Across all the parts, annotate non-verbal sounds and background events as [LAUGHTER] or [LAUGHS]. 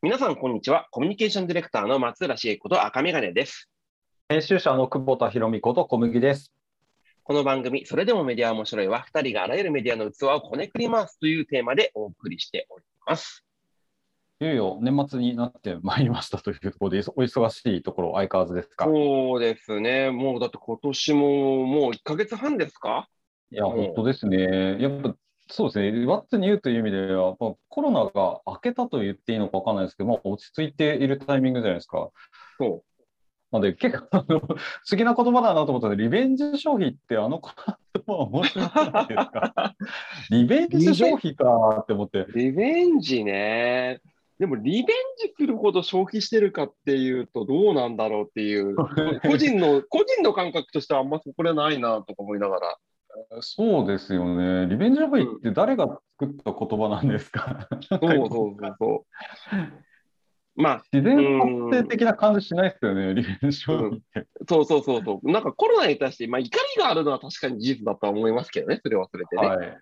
皆さん、こんにちは。コミュニケーションディレクターの松浦茂子と赤眼鏡です。編集者の久保田博美こと小麦です。この番組、それでもメディアは面白いは、2人があらゆるメディアの器をこねくり回すというテーマでお送りしております。いよいよ年末になってまいりましたというところで、お忙しいところ、相変わらずですか？そうですね。もうだって今年ももう1ヶ月半ですか？いや、うん本当ですね。やっぱそうですね、ワッツニューという意味では、まあコロナが明けたと言っていいのか分からないですけど、まあ、落ち着いているタイミングじゃないですか。そなので、結構あの、[LAUGHS] 不思議な言葉だなと思ったので、リベンジ消費ってあの言葉は面白いじゃないですか？[LAUGHS] リベンジ消費かって思って。う。リベンジね。でも、リベンジするほど消費してるかっていうと、どうなんだろうっていう、[LAUGHS] 個人の、個人の感覚としてはあんまそこれないなとか思いながら。そうですよね。リベンジ消費って誰が作った言葉なんですか？そうそうそうそう。まあ、自然発生的な感じしないですよね、リベンジ消費って。そうそうそうそう。なんかコロナに対して、まあ、怒りがあるのは確かに事実だとは思いますけどね、それはそれでね。はい。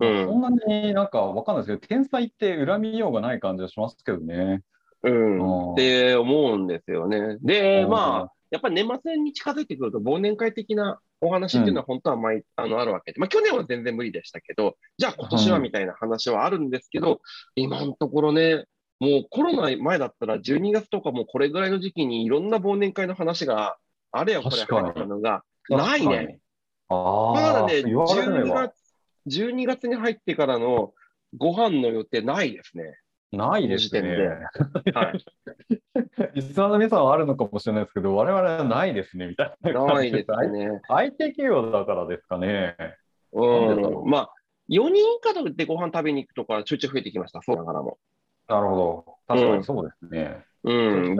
うんそんなになんかわかんないですけど、天才って恨みようがない感じがしますけどね。うん。うんって思うんですよね。で、うんまあ、やっぱり年末に近づいてくると、忘年会的なお話っていうのは本当は毎、あのあるわけで、まあ、去年は全然無理でしたけど、じゃあ今年はうんみたいな話はあるんですけど、今のところね、もうコロナ前だったら12月とかもうこれぐらいの時期にいろんな忘年会の話があれやこれや入ったのがないね。。ああ、まだね、言われてみれ12ば月、12月に入ってからのご飯の予定ないですね。ないですね。はい。リスナーの皆さんはあるのかもしれないですけど、我々はないですね、みたいな感じないですね。IT 企業だからですかね。うなん。まあ、4人以下でご飯食べに行くとか、ちょいちょい増えてきました、そうながらも。なるほど。確かにそうですね。うん。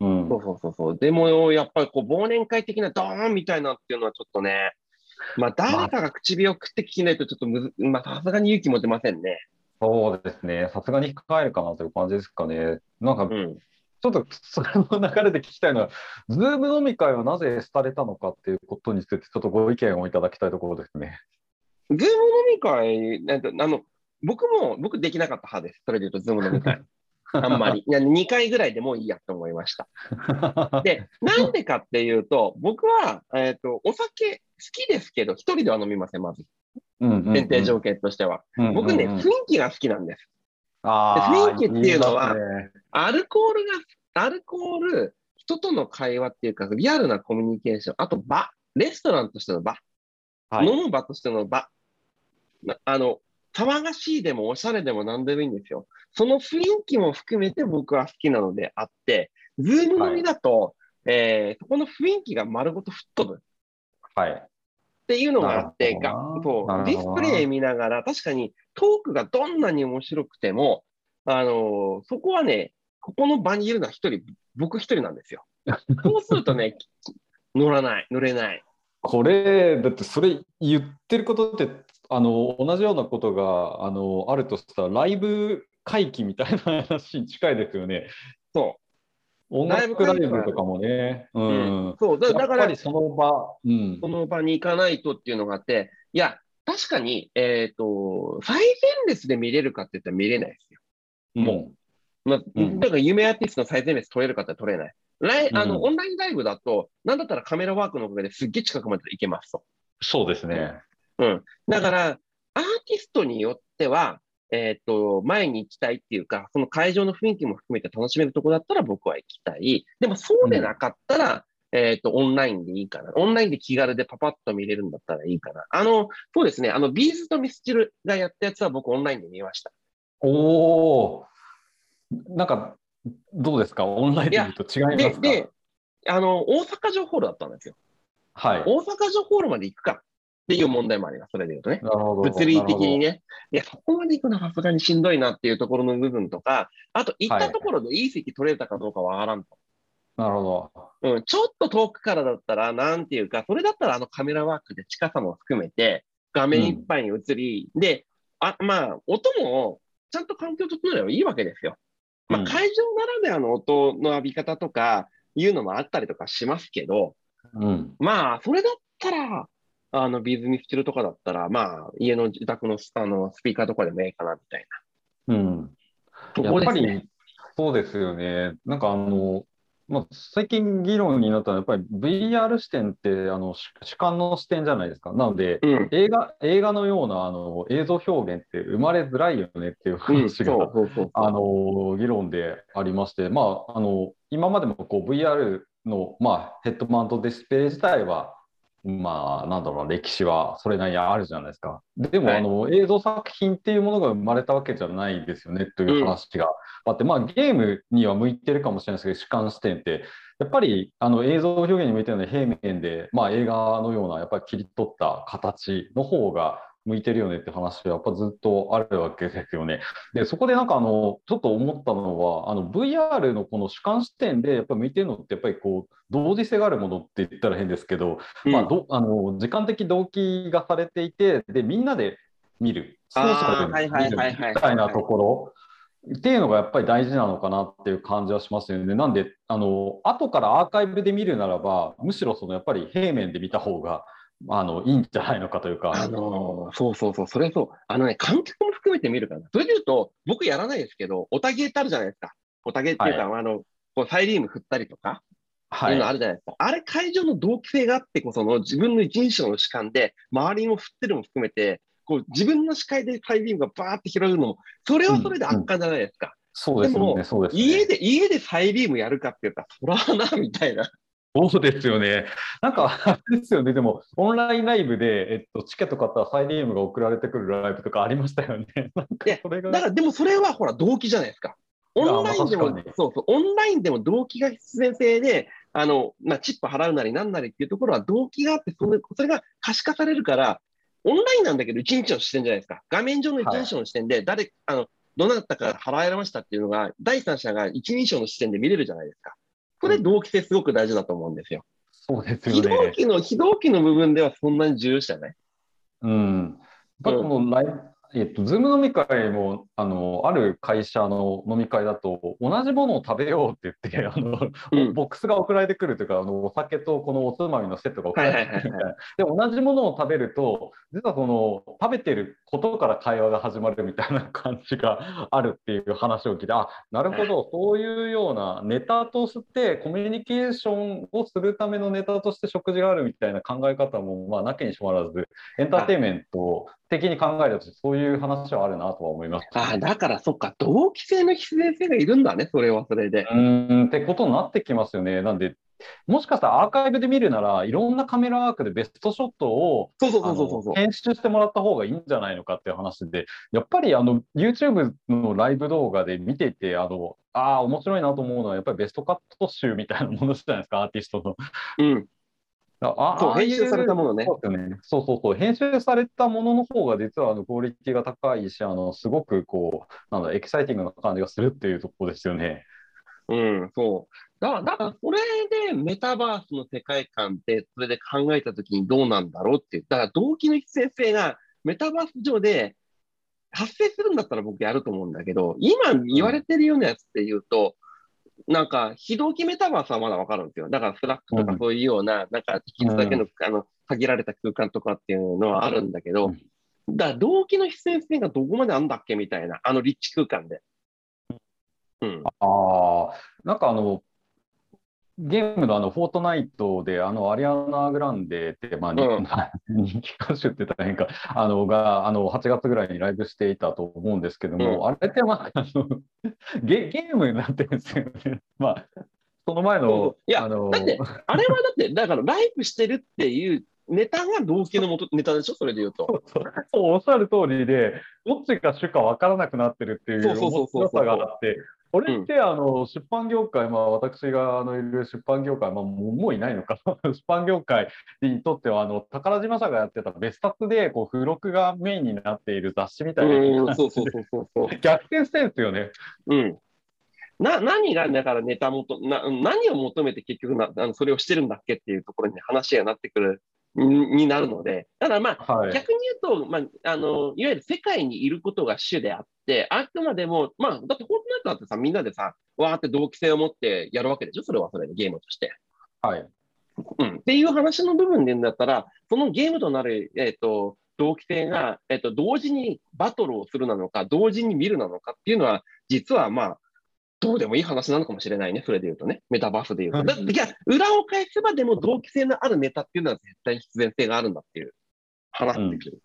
うんそうそうそうそう。でも、やっぱりこう、忘年会的なドーンみたいなっていうのはちょっとね、まあ、誰かが唇を食って聞きないと、ちょっとむず、まあ、さすがに勇気持てませんね。そうですね。さすがに控えるかなという感じですかね。なんか、うん。ちょっとそれの流れで聞きたいのは、 Zoom 飲み会はなぜ廃れたのかっていうことについて、ちょっとご意見をいただきたいところですね。 Zoom 飲み会、なんてあの、僕も、僕できなかった派です。それで言うと、 Zoom 飲み会。[LAUGHS] あんまり。いや2回ぐらいでもういいやと思いました。[LAUGHS] で、なんでかっていうと、僕は、えっ、と、お酒好きですけど、一人では飲みません、まず。前提条件としては。僕ね、雰囲気が好きなんです。雰囲気っていうのはねアルコールが、アルコール、人との会話っていうか、リアルなコミュニケーション、あと場、レストランとしての場、はい飲む場としての場、なあの、騒がしいでもおしゃれでも何でもいいんですよ。その雰囲気も含めて僕は好きなのであって、ズーム飲みだと、えーそこの雰囲気が丸ごと吹っ飛ぶ。はい。っていうのがあって、がそうディスプレイ見ながら、確かにトークがどんなに面白くても、あのーそこはね、ここの場にいるのは一人、僕一人なんですよ。[LAUGHS] そうするとね、乗らない、乗れない。これ、だってそれ言ってることって、あの、同じようなことが、あの、あるとしたら、ライブ会期みたいな話に近いですよね。そ音楽ライブとかもね。う。うんそうだだからやっぱりその場、うんう、。その場に行かないとっていうのがあって、いや、確かに、えっ、と、最前列で見れるかって言ったら見れないですよ。もまあ、うんだから有名アーティストの最前列取れるかって取れない。ライあの、うんオンラインライブだと、なんだったらカメラワークのおかげですっげえ近くまで行けますと。う、そうですね。うん。だから、アーティストによっては、えっ、と、前に行きたいっていうか、その会場の雰囲気も含めて楽しめるところだったら僕は行きたい。でもそうでなかったら、えっ、と、オンラインでいいかな。オンラインで気軽でパパッと見れるんだったらいいかな。あの、そうですね。あの、ビーズとミスチルがやったやつは僕オンラインで見ました。おお、なんか、どうですか？オンラインで見ると違いでま、すか？で、あの、大阪城ホールだったんですよ。はい。大阪城ホールまで行くかっていう問題もあります。それで言うとね。物理的にね。ね。いや、そこまで行くのはさすがにしんどいなっていうところの部分とか、あと行ったところでいい席取れたかどうかわからんと。なるほど。うん、ちょっと遠くからだったら、なんていうか、それだったらあのカメラワークで近さも含めて、画面いっぱいに映り、で、あ、まあ、音もちゃんと環境整えればいいわけですよ。まあ、うん会場ならではの音の浴び方とか、いうのもあったりとかしますけど、うん。まあ、それだったら、あの、ビーズミスチルとかだったら、まあ、家の自宅のあのスピーカーとかでもええかな、みたいうん。な。やっぱり、そこですねそうですよね。なんかあの、まあ、最近議論になったのは、やっぱり VR 視点ってあの主主観の視点じゃないですか。なので、うん。映画映画のようなあの映像表現って生まれづらいよねっていううん、話が。あの議論でありまして、まあ、あの今までもこう VR の、まあ、ヘッドマウントディスプレイ自体は、まあ、なんだろうな、歴史はそれなりにあるじゃないですか。でも、はいあの映像作品っていうものが生まれたわけじゃないですよねという話があって、まあ、ゲームには向いてるかもしれないですけど、主観視点って、やっぱりあの映像表現に向いてるのは平面で、まあ、映画のようなやっぱり切り取った形の方が向いてるよねって話はやっぱずっとあるわけですよね。で、そこでなんかあの、ちょっと思ったのは、あの VR のこの主観視点でやっぱ向いてるのって、やっぱりこう、同時性があるものって言ったら変ですけど、うんまあ、どあの時間的動機がされていて、で、みんなで見る、ソーシャルはいはいで見るはいはいみたいなところっていうのがやっぱり大事なのかなっていう感じはしますよね。なんで、あの、後からアーカイブで見るならば、むしろそのやっぱり平面で見た方が、あの、いいんじゃないのかというか。あのーそうそうそう、それそう。あのね、観客も含めて見るから。それで言うと、僕やらないですけど、オタゲーってあるじゃないですか。オタゲーっていうか、あの、こうサイリウム振ったりとか、はいいうのあるじゃないですか。あれ、会場の同期性があってこその自分の一人称の主観で、周りも振ってるも含めて、こう自分の視界でサイリウムがバーって広がるのも、それはそれで圧巻じゃないですか。そうですよね、でもそうですね。家で、家でサイリウムやるかって言ったら、そらな、みたいな。そうですよね。なんか、あれですよね。でも、オンラインライブで、えっと、チケット買ったらサイリウムが送られてくるライブとかありましたよね。[LAUGHS] なんかそれがだから、でもそれはほら、動機じゃないですか。オンラインでも、そうそう、オンラインでも動機が必然性で、あの、まあ、チップ払うなりなんなりっていうところは動機があって、それ [LAUGHS] それが可視化されるから、オンラインなんだけど、一人称の視点じゃないですか。画面上の一人称の視点で、誰、あの、どなたか笑われましたっていうのが、第三者が一人称の視点で見れるじゃないですか。これ、同期性すごく大事だと思うんですよ。そうです非よね。同期の、非同期の部分ではそんなに重要じゃない。うん。やっぱこのライブ、えっと、 Zoom 飲み会も、あの、ある会社の飲み会だと、同じものを食べようって言って、[LAUGHS] あの、うんボックスが送られてくるというか、あの、お酒とこのおつまみのセットが送られてくるみたいはいはいな。で、同じものを食べると、実はその、食べてることから会話が始まるみたいな感じがあるっていう話を聞いて、あ、なるほど、そういうようなネタとして、コミュニケーションをするためのネタとして食事があるみたいな考え方も、まあ、なきにしもあらず、エンターテインメント的に考えると、そういう話はあるなとは思います。ああ、だからそっか、同期性の必然性がいるんだね、それはそれで。うーんってことになってきますよね。なんで、もしかしたらアーカイブで見るなら、いろんなカメラワークでベストショットを編集してもらった方がいいんじゃないのかっていう話で、やっぱりあの YouTube のライブ動画で見ていて、あのああ、面白いなと思うのは、やっぱりベストカット集みたいなものじゃないですか、アーティストの。うん。あそう、編集されたものね。そうね。そうそうそう。編集されたものの方が実はあのクオリティが高いし、あのすごくこう、なんだ、エキサイティングな感じがするっていうところですよね。うん、そう。だから、だからそれでメタバースの世界観って、それで考えたときにどうなんだろうって。だから動機の必然性がメタバース上で発生するんだったら僕やると思うんだけど、今言われてるようなやつっていうと、なんか、非同期メタバースはまだわかるんですよ。だから、 Slack とかうんそういうような、なんか、一つだけの、あの、限られた空間とかっていうのはあるんだけど、うんだから、同期の必然性がどこまであるんだっけみたいな、あの立地空間で。うん。ああ、なんかあの、ゲームのあの、 Fortnite で、あの、アリアナ・グランデって、まあ、にうん。[LAUGHS] 人気歌手って言ったら変か、あの、が、あの、8月ぐらいにライブしていたと思うんですけども、うん。あれって、まあ、あの [LAUGHS] ゲ、ゲームになってるんですよね。まあ、その前のう、いやあの、だってあれはだって、[LAUGHS] だからライブしてるっていうネタが動機のもとネタでしょ？それで言うと。そうそう。おっしゃる通りで、どっちが主か分からなくなってるっていうそうそうそうそう。面白さがあって、これってあの出版業界、まあ、私があのいる出版業界、まあ、もうもういないのかな、[LAUGHS] 出版業界にとってはあの宝島社がやってた別冊でこう付録がメインになっている雑誌みたいなうん、感じでそうそうそうそうそう。[LAUGHS] 逆転してるんですよね。うん。な、何が、だからネタもと、な、何を求めて結局な、あの、それをしてるんだっけっていうところに話がなってくる、にになるので、だからまあ、はい、逆に言うと、まあ、あの、いわゆる世界にいることが主であって、あくまでも、まあ、だってフォートナイトだってさ、みんなでさ、わーって同期性を持ってやるわけでしょそれはそれでゲームとして。はいうん。っていう話の部分で言うんだったら、そのゲームとなる、えっ、と、同期性が、えっ、と、同時にバトルをするなのか、同時に見るなのかっていうのは、実はまあ、どうでもいい話なのかもしれないね、それで言うとね。メタバースで言うと。だいや、裏を返せばでも同期性のあるネタっていうのは絶対に必然性があるんだっていう話ってくる。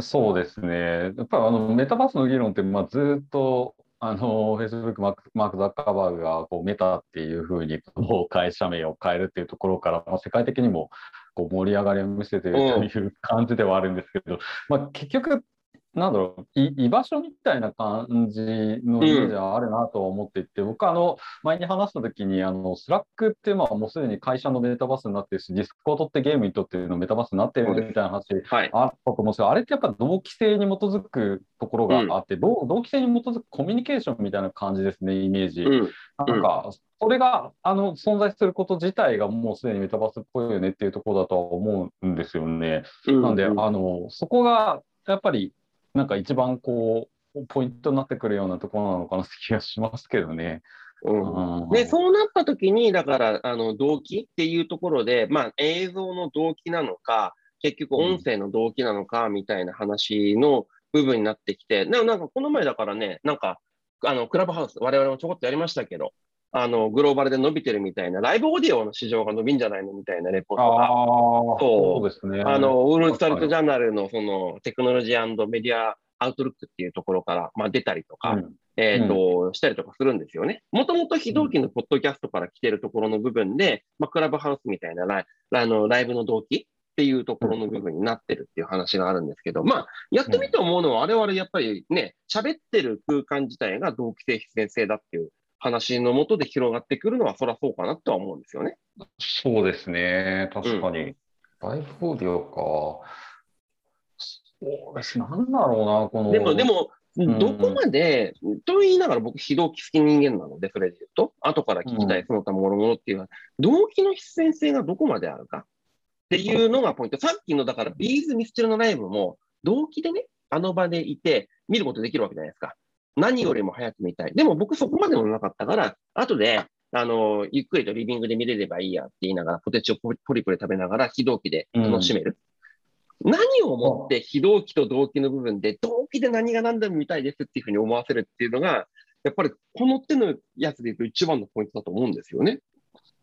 そうですね。やっぱりあのメタバースの議論って、まあ、ずっとあの、フェイスブックマーク、マーク・ザッカーバーグがこうメタっていうふうにこう会社名を変えるっていうところから、まあ、世界的にもこう盛り上がりを見せているという感じではあるんですけど、まあ、結局、なんだろう居場所みたいな感じのイメージはあるなと思っていて、うん、僕あの前に話した時にあの Slack ってまあもうすでに会社のメタバースになってるし Discord ってゲームにとってのメタバースになってるみたいな話あったと思うんですけど、はい、あれってやっぱ同期性に基づくところがあって、うん、同期性に基づくコミュニケーションみたいな感じですねイメージ。うん、なんかそれがあの存在すること自体がもうすでにメタバースっぽいよねっていうところだとは思うんですよね。なんであのそこがやっぱりなんか一番こうポイントになってくるようなところなのかなって気がしますけどね。うん、でそうなった時に、だからあの動機っていうところで、まあ、映像の動機なのか、結局音声の動機なのかみたいな話の部分になってきて、なんかこの前だからね、なんかあのクラブハウス、我々もちょこっとやりましたけど、あのグローバルで伸びてるみたいな、ライブオーディオの市場が伸びんじゃないのみたいなレポートが、そう。ですね、あのウール・ストリート・ジャーナルのそのテクノロジーメディアアウトルックっていうところから、まあ、出たりとか、うん、えっ、ー、と、うん、したりとかするんですよね。もともと非同期のポッドキャストから来てるところの部分で、まあ、クラブハウスみたいなライあのライブの動機っていうところの部分になってるっていう話があるんですけど、まあ、やってみて思うのは、我々やっぱりね、喋ってる空間自体が同期性、必然性だっていう話のもとで広がってくるのは、そりゃそうかなとは思うんですよね。そうですね、確かに。うん、ライブオーディオか。そうです。なんだろうな、この。でも、でも、どこまで、うん、と言いながら僕、非同期好き人間なので、それで言うと、後から聞きたい、その他もろもろっていうのは、動機の必然性がどこまであるかっていうのがポイント。さっきの、だから、ビーズ・ミスチルのライブも、動機でね、あの場でいて、見ることできるわけじゃないですか。何よりも早く見たい。でも僕そこまでもなかったから、後で、あの、ゆっくりとリビングで見れればいいやって言いながら、ポテチをポリポリ食べながら、非同期で楽しめる。うん、何をもって非同期と同期の部分で、同期で何が何でも見たいですっていうふうに思わせるっていうのが、やっぱりこの手のやつで言うと一番のポイントだと思うんですよね。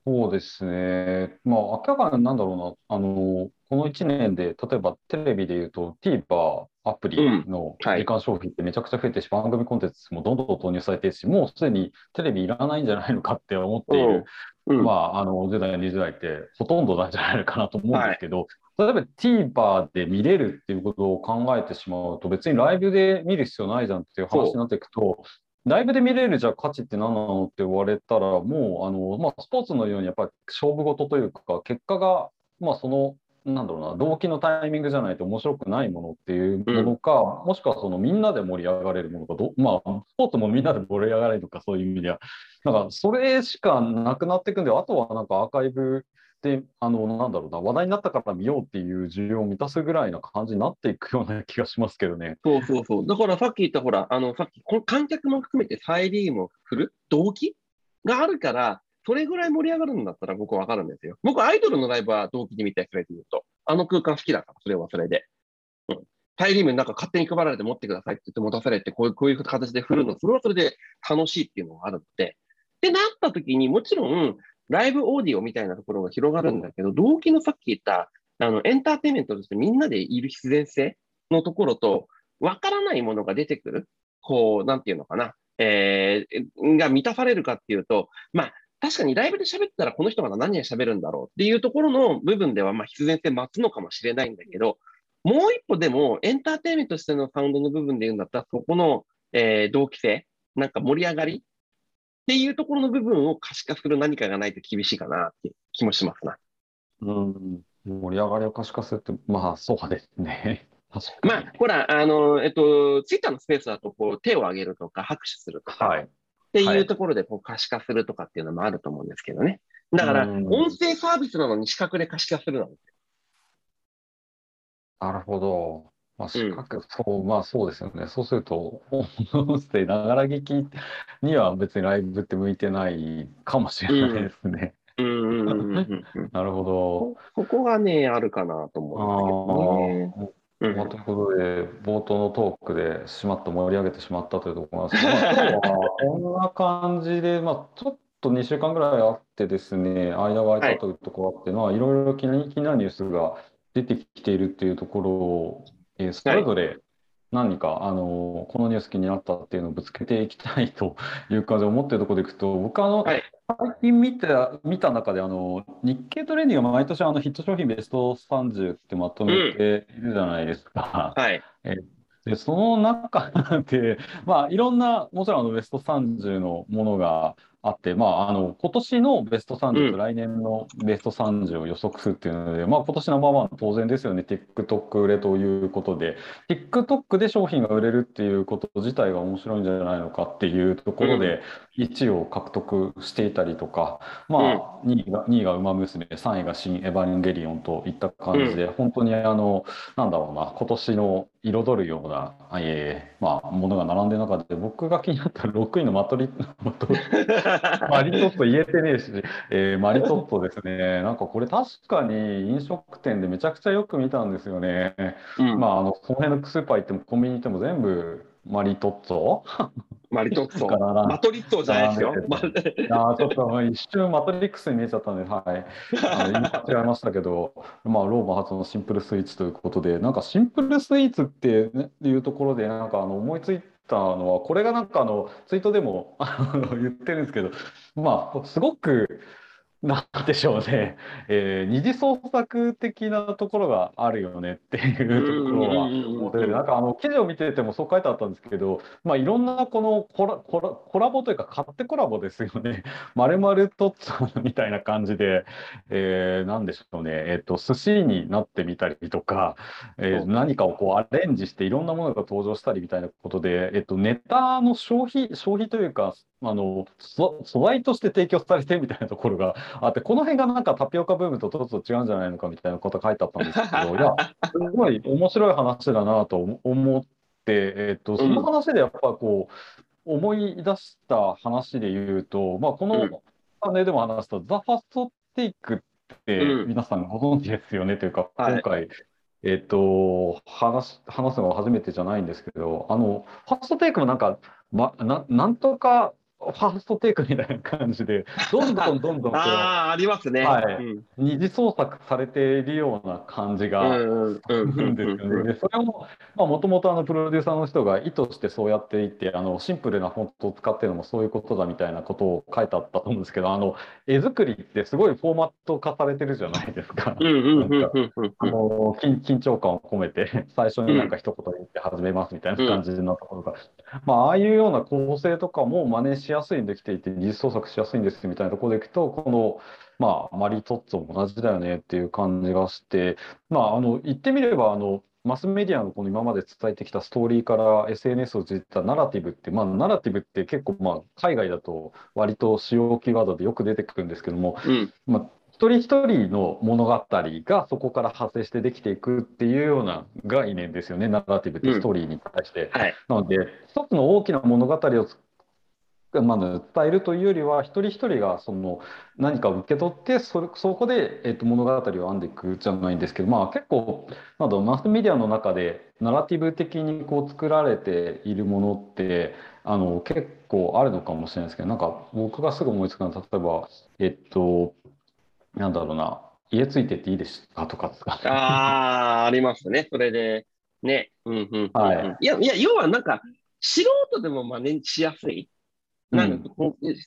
そうですね。まあ、明らかになんだろうな、あの、この1年で、例えばテレビで言うと TVer アプリの時間消費ってめちゃくちゃ増えてし、番組コンテンツもどんどん投入されているし、もうすでにテレビいらないんじゃないのかって思っている、う。ん。まあ、あの10代、20代ってほとんどなんじゃないのかなと思うんですけど、はい、例えば TVer で見れるっていうことを考えてしまうと、別にライブで見る必要ないじゃんっていう話になっていくと、ライブで見れるじゃあ価値って何なのって言われたら、もうあの、まあ、スポーツのようにやっぱり勝負事というか、結果が、まあ、そのなんだろうな、動機のタイミングじゃないと面白くないものっていうものか、うん、もしくはそのみんなで盛り上がれるものかど、まあ、スポーツもみんなで盛り上がれるとか、そういう意味では、なんかそれしかなくなっていくんで、あとはなんかアーカイブで、あの、なんだろうな、話題になったから見ようっていう需要を満たすぐらいな感じになっていくような気がしますけどね。そうそうそう。だからさっき言ったほら、あの、さっき、この観客も含めてサイリームを振る動機があるから、それぐらい盛り上がるんだったら僕はわかるんですよ。僕、アイドルのライブは同期で見たい、それで言うと。あの空間好きだから、それはそれで。うん。タイリームなんか勝手に配られて持ってくださいって言って持たされて、こういう、こういう形で振るの、それはそれで楽しいっていうのがあるので。ってなった時に、もちろん、ライブオーディオみたいなところが広がるんだけど、動機のさっき言った、あの、エンターテインメントとしてみんなでいる必然性のところと、わからないものが出てくる、こう、なんていうのかな、えー、が満たされるかっていうと、まあ、確かにライブで喋ったらこの人まだ何を喋るんだろうっていうところの部分ではまあ必然性待つのかもしれないんだけど、もう一歩でもエンターテインメントとしてのサウンドの部分で言うんだったら、そこの、えー、同期性、なんか盛り上がりっていうところの部分を可視化する何かがないと厳しいかなって気もしますな。うん、盛り上がりを可視化するって、まあそうですね。[LAUGHS] まあ、ほら、あの、えっと、ツイッターのスペースだと、こう、手を挙げるとか、拍手するとか、はい、っていうところでこう可視化するとかっていうのもあると思うんですけどね。だから、音声サービスなのに視覚で可視化するな。なるほど。まあ、そう、まあそうですよね。そうすると、音声ながら聞きには別にライブって向いてないかもしれないですね。なるほど。ここがね、あるかなと思うんですけどね。うんいうことで、冒頭のトークでしまった盛り上げてしまったというところなんですけど、[LAUGHS] まあ、こんな感じで、まあ、ちょっと2週間ぐらいあってですね、間が空いたというところがあって、まあ、いろいろ気に気になるニュースが出てきているっていうところを、えーそれぞれ何か、あのこのニュース気になったっていうのをぶつけていきたいと [LAUGHS] いう感じで思っているところでいくと、僕あの、はい最近見た見た中であの、日経トレンディが毎年あのヒット商品ベスト30ってまとめているじゃないですか。はい。で、その中で、[LAUGHS] まあ、いろんな、もちろんあのベスト30のものがあって、まあ、あの今年のベスト30と来年のベスト30を予測するっていうので、まあ、今年ナンバーワン当然ですよね、TikTok 売れということで、TikTok で商品が売れるっていうこと自体が面白いんじゃないのかっていうところで、1位を獲得していたりとか、まあ、2位が、2位がウマ娘、3位が新エヴァンゲリオンといった感じで、本当にあの、なんだろうな、今年の彩るような、えーまあ、ものが並んでる中で、僕が気になった6位のマトリ [LAUGHS] マリトット言えてねえし、えーマリトットですね、なんかこれ確かに飲食店でめちゃくちゃよく見たんですよね。うんまあ、あの、この辺のスーパー行ってもコンビニ行っても全部マリトッツォ？マリトッツォ。マトリッツォじゃないですよ。まあーちょっとまあ一瞬マトリックスに見えちゃったんで、はい。あ違えましたけど、[LAUGHS] まあ、ローマ発のシンプルスイーツということで、なんかシンプルスイーツって、ね、いうところで、なんかあの思いついたのは、これがなんかあのツイートでも言ってるんですけど、まあ、すごく、なんでしょうね、[LAUGHS] えー二次創作的なところがあるよねっていうところは思ってて、なんかあの記事を見ててもそう書いてあったんですけど、まあ、いろんなこのコラコラコラボというか、勝手コラボですよね。[LAUGHS] まるまるとみたいな感じで、えー、なんでしょうね、えっ、と、寿司になってみたりとか、えー何かをこうアレンジしていろんなものが登場したりみたいなことで、えっ、と、ネタの消費、消費というか、あの素素材として提供されてるみたいなところがあって、この辺がなんかタピオカブームとちょっと違うんじゃないのかみたいなこと書いてあったんですけど、いや、すごい面白い話だなと思って、えっと、その話でやっぱこう、思い出した話で言うと、まあ、このうん。チャンネルでも話した、ザ・ファストテイクってうん。皆さんご存知ですよねというか、はい。今回、えっと、話話すのは初めてじゃないんですけど、あの、ファーストテイクもなんか、ま、ななんとかファーストテイクみたいな感じで、どんどんどんどん [LAUGHS] ああ、ありますね。はいうん二次創作されているような感じうがんうんうんするんですよね。で、それも、まあ、もともとプロデューサーの人が意図してそうやっていて、あのシンプルなフォントを使ってるのもそういうことだみたいなことを書いてあったと思うんですけど、あの絵作りってすごいフォーマット化されてるじゃないですか。緊緊張感を込めて、最初になんか一言言って始めますみたいな感じのところが、まあ、ああいうような構成とかも真似しやすいんできていて、技術創作しやすいんですみたいなところでいくと、この、まあ、マリトッツォも同じだよねっていう感じがして、まあ、あの言ってみればあの、マスメディアのこの今まで伝えてきたストーリーから SNS を通じたナラティブって、まあ、ナラティブって結構、まあ、海外だと割と使用キーワードでよく出てくるんですけども、うんまあ、一人一人の物語がそこから派生してできていくっていうような概念ですよね、ナラティブってストーリーに対して。はい。なので、一つの大きな物語をつまあ、伝えるというよりは、一人一人がその何かを受け取って、それそこで、えっと、物語を編んでいくじゃないんですけど、まあ、結構、なんだろうマスメディアの中で、ナラティブ的にこう作られているものって、あの結構あるのかもしれないですけど、なんか僕がすぐ思いつくのは、例えば、えっと、なんだろうな、家ついてっていいですかとかですか。ああ、ありますね。それで、ね。うんうんうんうんはいいや、いや、要はなんか、素人でも真似しやすい。なんか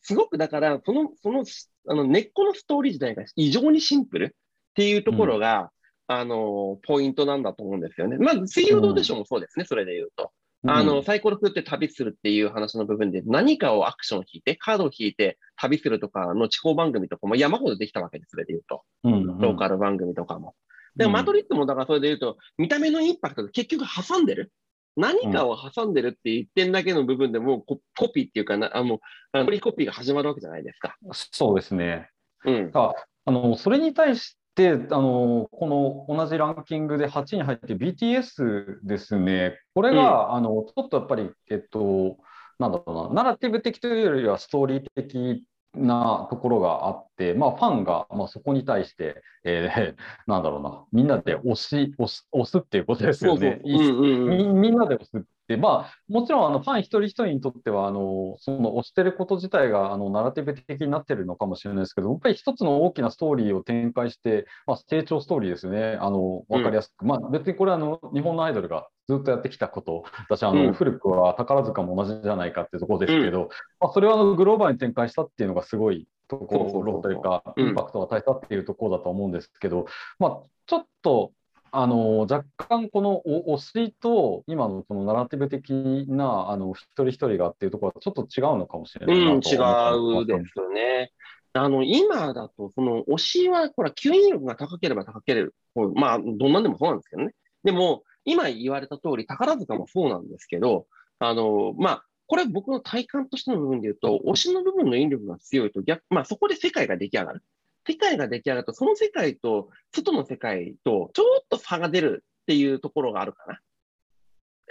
すごくだから、その、その、あの、根っこのストーリー自体が異常にシンプルっていうところが、あの、ポイントなんだと思うんですよね。まず、水曜どうでしょうもそうですね、それで言うと。あの、サイコロ振って旅するっていう話の部分で、何かをアクションを引いて、カードを引いて旅するとかの地方番組とかも山ほどできたわけです、それで言うと。うんうんローカル番組とかも。でも、うんマトリックもだからそれで言うと、見た目のインパクトが結局挟んでる。何かを挟んでるって言ってんだけの部分でもうココピーっていうかな、あもう、あのコリコピーが始まるわけじゃないですか。そうですね。うん。ああのそれに対してあの、この同じランキングで8位に入って BTS ですね、これが、あのちょっとやっぱり、えっと、なんだろうな、ナラティブ的というよりはストーリー的なところがあって、まあ、ファンが、まあ、そこに対して、えー [LAUGHS] なんだろうな、みんなで押し、押す、押すっていうことですよね。みみんなで押すまあ、もちろんあのファン一人一人にとってはあの、その押してること自体があのナラティブ的になってるのかもしれないですけど、やっぱり一つの大きなストーリーを展開して、まあ、成長ストーリーですよね、あの分かりやすく、まあ、別にこれはあの日本のアイドルがずっとやってきたこと、私あの、うん。古くは宝塚も同じじゃないかっていうところですけど、まあ、それをあのグローバルに展開したっていうのがすごいところというか、うん。インパクトが大したっていうところだと思うんですけど、まあ、ちょっとあの若干このお推しと今のそのナラティブ的なあの一人一人がっていうところはちょっと違うのかもしれう、なんいなと思ってます違うですね。あの、今だと、その、推しは、ほら、吸引力が高ければ高ければ、まあ、どんなんでもそうなんですけどね。でも、今言われた通り、宝塚もそうなんですけど、あの、まあ、これ僕の体感としての部分で言うと、推しの部分の引力が強いと逆、まあそこで世界が出来上がる。世界が出来上がると、その世界と外の世界とちょっと差が出るっていうところがあるかな。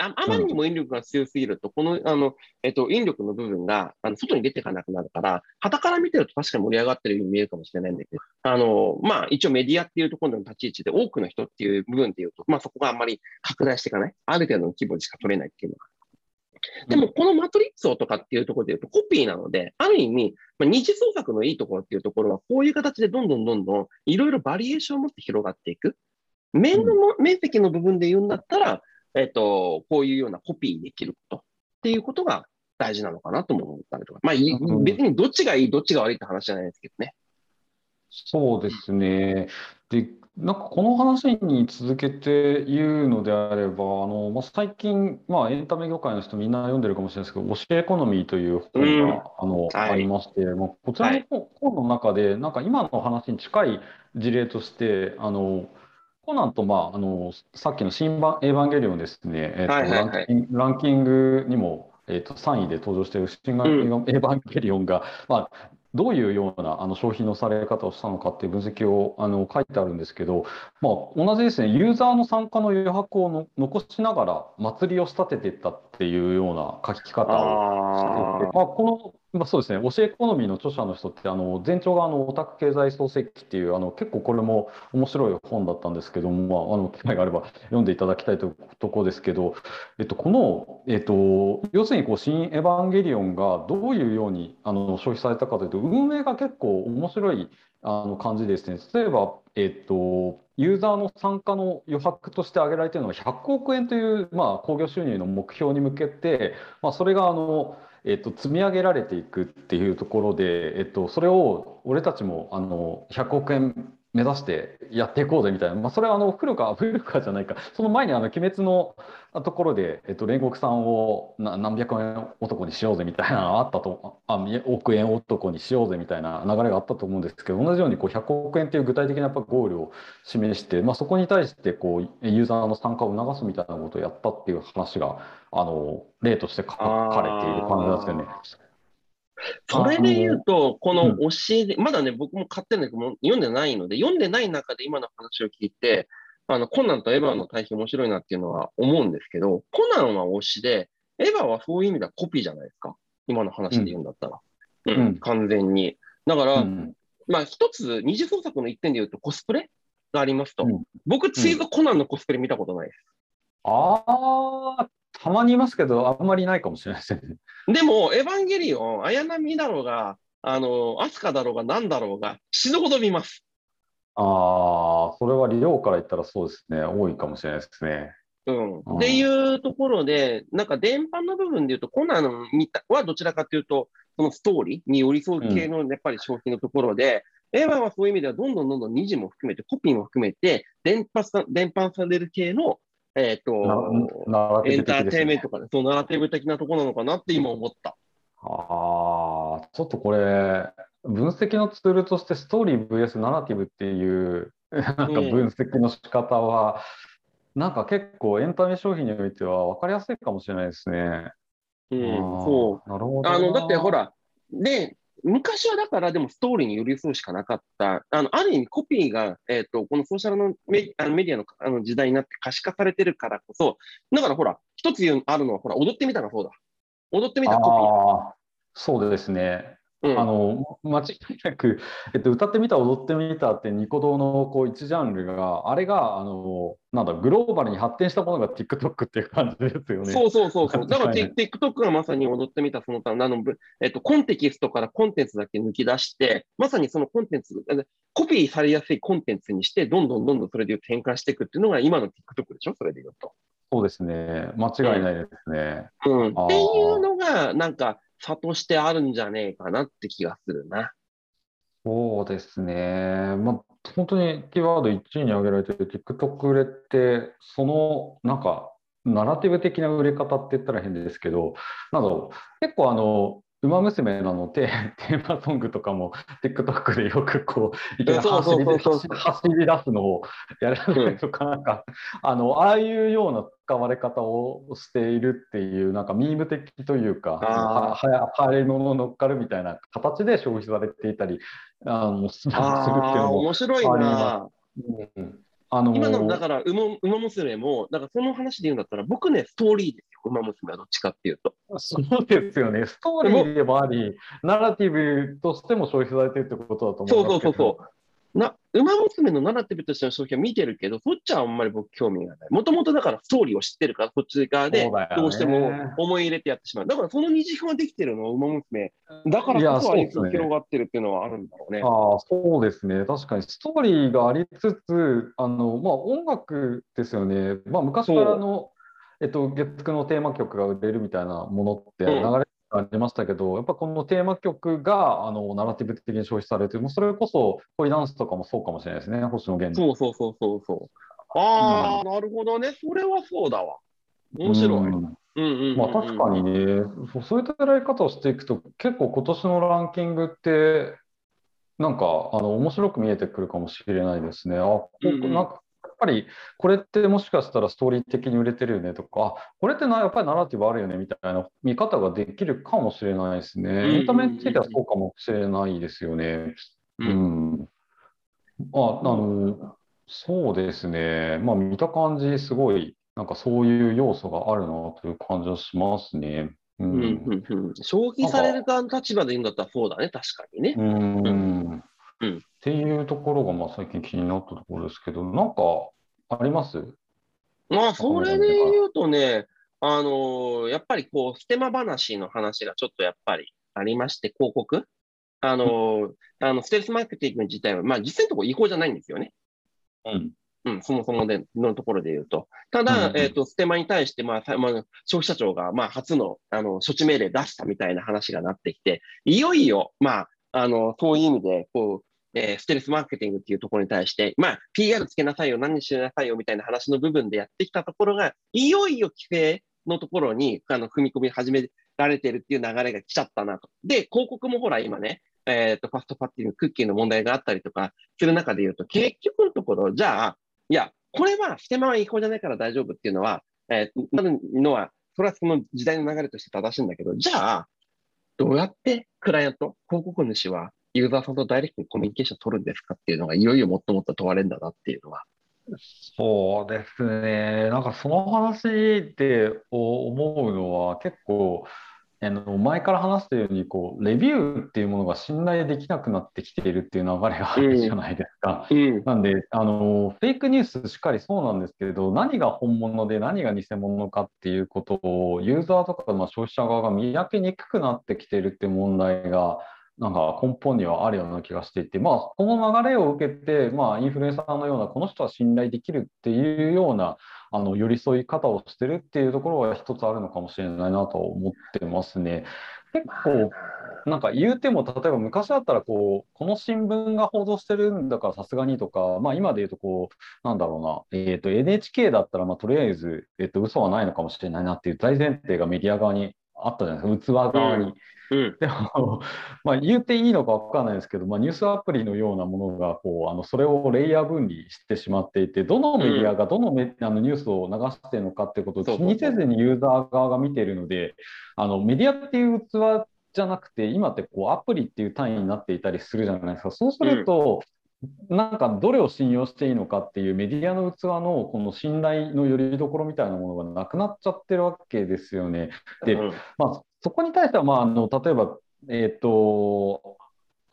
ああまりにも引力が強すぎると、この、あの、えっと、引力の部分が、あの、外に出ていかなくなるから、旗から見てると確かに盛り上がってるように見えるかもしれないんだけど、あの、まあ、一応メディアっていうところの立ち位置で多くの人っていう部分で言うと、まあ、そこがあんまり拡大していかない。ある程度の規模でしか取れないっていうのが。でも、このマトリックスをとかっていうところで言うと、コピーなので、ある意味、まあ、二次創作のいいところっていうところは、こういう形でどんどんどんどん、いろいろバリエーションを持って広がっていく。面のも、面積の部分で言うんだったら、えっと、こういうようなコピーできることっていうことが大事なのかなとも思ったりとか。まあ、別にどっちがいい、どっちが悪いって話じゃないですけどね。そうですね。で、なんかこの話に続けて言うのであれば、あの、まあ、最近、まあ、エンタメ業界の人みんな読んでるかもしれないですけど、教えエコノミーという本うん。が、あの、はい。ありまして、まあ、こちらの本本の中で、なんか今の話に近い事例として、あの、コナンと、まあ、あの、さっきの新版エヴァンゲリオンですね、えっと、はいはいはい。ランキングにも、えっと、3位で登場している新版エうん。ヴァンゲリオンが、まあ、どういうようなあの消費のされ方をしたのかっていう分析をあの書いてあるんですけど、まあ、同じですね、ユーザーの参加の余白をの残しながら祭りを仕立てていったっていうような書き方をしていて、あまあ、この、まあ、そうですね、教えエコノミーの著者の人って、あの前兆があのオタク経済創世記っていう、あの結構これも面白い本だったんですけども、まあ、あの機会があれば読んでいただきたいとところですけど、えっと、この、えっと、要するにこう新エヴァンゲリオンがどういうようにあの消費されたかというと、運営が結構面白いあの感じですね、例えば、えっと、ユーザーの参加の余白として挙げられているのは100億円という、まあ、興行収入の目標に向けて、まあ、それがあの、えっと、積み上げられていくっていうところで、えっと、それを俺たちもあの100億円目指してやっていこうぜみたいな、まあ、それはあの古川、[LAUGHS] 古川じゃないか、その前にあの鬼滅のところで、えっと、煉獄さんをな何百円男にしようぜみたいなのがあったと、あ億円男にしようぜみたいな流れがあったと思うんですけど、同じようにこう100億円という具体的なやっぱゴールを示して、まあ、そこに対してこうユーザーの参加を促すみたいなことをやったっていう話が、あの例として書かれている感じなんですよね。[LAUGHS] それで言うと、このうん教えで、まだね、僕も買ってんだけども、読んでないので、読んでない中で今の話を聞いて、あの、コナンとエヴァの対比面白いなっていうのは思うんですけど、コナンは推しで、エヴァはそういう意味ではコピーじゃないですか。今の話で言うんだったら。うん、うん完全に。だから、うんまあ一つ、二次創作の一点で言うとコスプレがありますと。うん僕、ついぞコナンのコスプレ見たことないです。ああ、たまにいますけど、あんまりいないかもしれないですね。でも、エヴァンゲリオン、綾波だろうが、あの、アスカだろうが何だろうが、死ぬほど見ます。ああ、それは量から言ったらそうですね、多いかもしれないですね。うん。うんっていうところで、なんか電波の部分で言うと、コナン見たはどちらかというと、そのストーリーに寄り添う系のやっぱり消費のところで、エヴァはそういう意味ではどんどんどんどん二次も含めて、コピーも含めて、伝播さ伝播される系の、えっ、と、なナラティブエンターテインメントかな、そう、ナラティブ的なところなのかなって今思った。ああ、ちょっとこれ、分析のツールとしてストーリー VS ナラティブっていう、なんか分析の仕方は、なんか結構エンタメ消費においては分かりやすいかもしれないですね。うん、そう。なるほどあの、だってなほら、で、昔はだからでもストーリーに寄り添うしかなかった。あの、ある意味コピーが、えっ、と、このソーシャルのメあのメディアのあの時代になって可視化されてるからこそ、だからほら、一つ言うあるのは、ほら、踊ってみたらそうだ。踊ってみたコピー。あ、そうですね。うんあの間違いなく、えっと、歌ってみた、踊ってみたってニコ動のこう一ジャンルが、あれがあのなんだグローバルに発展したものが TikTok っていう感じですよね。そうそうそうそう。だから、はい TikTok がまさに踊ってみたその他の、えっと、コンテキストからコンテンツだけ抜き出して、まさにそのコンテンツ、コピーされやすいコンテンツにして、どんどんどんどんそれで転換していくっていうのが今の TikTok でしょ？それで言うと。そうですね、間違いないですね。うん。あーっていうのが、なんか、差としてあるんじゃねえかなって気がするな。そうですね、まあ、本当にキーワード1位に挙げられてる TikTok 売れって、そのなんか、ナラティブ的な売れ方って言ったら変ですけど、なんだろう、結構あの、ウマ娘なのテ [LAUGHS] テーマソングとかも TikTok でよくこう、いきなり走り出すのをやられるとか、なんか、あの、ああいうような使われ方をしているっていう、なんかミーム的というか、あはやりの乗っかるみたいな形で消費されていたり、あのするっていうのも、面白いな。うんあの今の、だから、ウマ、ウマ娘も、だからその話で言うんだったら、僕ね、ストーリーですよ。ウマ娘はどっちかっていうと。そうですよね、ストーリーでもあり、ナラティブとしても消費されているってことだと思うますけどそうそうそう。な、ウマ娘のナラティブとしての消費は見てるけど、そっちはあんまり僕興味がない。もともとだからストーリーを知ってるから、そっち側でどうしても思い入れてやってしまう。だからその二次元ができてるのはウマ娘。だからこそ愛がそうですね広がってるっていうのはあるんだろうね。ああそうですね、確かにストーリーがありつつ、あのまあ、音楽ですよね、まあ、昔からの、えっと、月9のテーマ曲が売れるみたいなものって流うんれがありましたけど、やっぱこのテーマ曲があのナラティブ的に消費されて、もうそれこそ恋ダンスとかもそうかもしれないですね、星野源の。そうそうそうそうそう。ああ、なるほどね。それはそうだわ。面白い。うんうんうんうんうんまあ確かにね、そういった捉え方をしていくと、結構今年のランキングって、なんかあの面白く見えてくるかもしれないですね。あ、こうんうんなんかぱりこれってもしかしたらストーリー的に売れてるよねとか、あこれってなやっぱりナラティブあるよねみたいな見方ができるかもしれないですね。エンタメについてはそうかもしれないですよね。ううんん。あ、あの、そうですね。まあ見た感じ、すごい、なんかそういう要素があるなという感じはしますね。ううんん。うんうん消費される側の立場で言うんだったらそうだね、確かにね。うん。うんっていうところが、まあ最近気になったところですけど、なんかあります？まあ、それで言うとね、あのーやっぱりこう、ステマ話の話がちょっとやっぱりありまして、広告あのーあの、ステルスマーケティング自体は、まあ実際のところ違法じゃないんですよね。うん。うん、そもそもでのところで言うと。ただ、うんうんえっ、と、ステマに対して、まあ、さまあ、消費者庁が、まあ、初の、あの、処置命令出したみたいな話がなってきて、いよいよ、まあ、あの、そういう意味で、こう、えーステルスマーケティングっていうところに対して、まあ、PR つけなさいよ、何にしなさいよ、みたいな話の部分でやってきたところが、いよいよ規制のところに、あの、踏み込み始められてるっていう流れが来ちゃったなと。で、広告もほら、今ね、えっ、と、ファストパッティング、クッキーの問題があったりとかする中で言うと、結局のところ、じゃあ、いや、これはステマは違法じゃないから大丈夫っていうのは、えーなるのは、それはその時代の流れとして正しいんだけど、じゃあ、どうやってクライアント、広告主はユーザーさんとダイレクトにコミュニケーションを取るんですかっていうのが、いよいよもっともっと問われるんだなっていうのは。そうですね。なんかその話で思うのは結構、あの前から話したようにこうレビューっていうものが信頼できなくなってきているっていう流れがあるじゃないですか。うん。なんであのフェイクニュースしっかりそうなんですけれど何が本物で何が偽物かっていうことをユーザーとか、まあ、消費者側が見分けにくくなってきているっていう問題がなんか根本にはあるような気がしていて、まあ、この流れを受けて、まあ、インフルエンサーのようなこの人は信頼できるっていうようなあの寄り添い方をしてるっていうところは一つあるのかもしれないなと思ってますね。結構なんか言うても、例えば昔だったらこう、この新聞が報道してるんだからさすがにとか、まあ、今で言うとこう、なんだろうな、えー、と NHK だったら、ま、とりあえず、えー、と嘘はないのかもしれないなっていう大前提がメディア側にあったじゃないですか、器側に。うん。でも、[LAUGHS] まあ、言っていいのか分からないですけど、まあ、ニュースアプリのようなものがこうあのそれをレイヤー分離してしまっていて、どのメディアがどのメ、あのニュースを流しているのかってことを気にせずにユーザー側が見ているので、あのメディアっていう器じゃなくて、今ってこうアプリっていう単位になっていたりするじゃないですか。そうすると、なんかどれを信用していいのかっていうメディアの器のこの信頼のよりどころみたいなものがなくなっちゃってるわけですよね。でうんまあ、そこに対しては、まあ、あの例えば、えー、と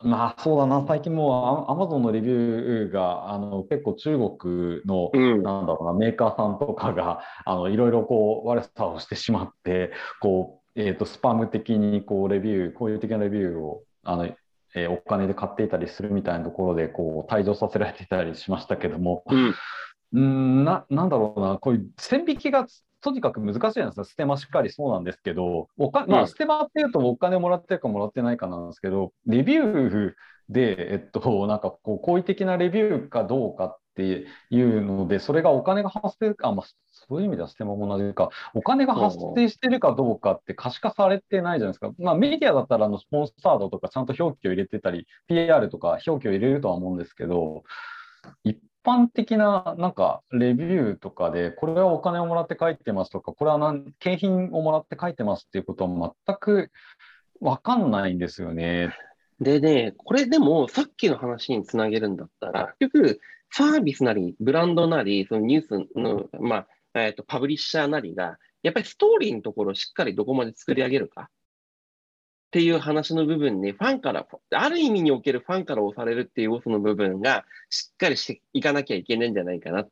まあそうだな、最近もうアマゾンのレビューがあの結構中国の、うん。なんだろうな、メーカーさんとかがあのいろいろこう悪さをしてしまって、こう、えーと、スパム的にこうレビュー、こういう的なレビューをあの、えー、お金で買っていたりするみたいなところでこう退場させられていたりしましたけども、うん、ななんだろうな、こういう線引きがとにかく難しいじゃないですか、ステマしっかりそうなんですけど、おかまあ、ステマっていうとお金もらってるかもらってないかなんですけど、レビューで、えっと、[LAUGHS] なんかこう好意的なレビューかどうかっていうので、それがお金が発生あ、まあ、そういう意味ではステマも同じか、お金が発生してるかどうかって可視化されてないじゃないですか。まあ、メディアだったらあのスポンサードとかちゃんと表記を入れてたり、PR とか表記を入れるとは思うんですけど、一般的ななんかレビューとかで、これはお金をもらって書いてますとか、これは何景品をもらって書いてますっていうことは全く分かんないんですよね。でね、これでもさっきの話につなげるんだったら、結局、サービスなり、ブランドなり、そのニュースの、まあ、えっ、ー、と、パブリッシャーなりが、やっぱりストーリーのところをしっかりどこまで作り上げるか。っていう話の部分に、ファンから、ある意味におけるファンから押されるっていう要素の部分が、しっかりしていかなきゃいけないんじゃないかな。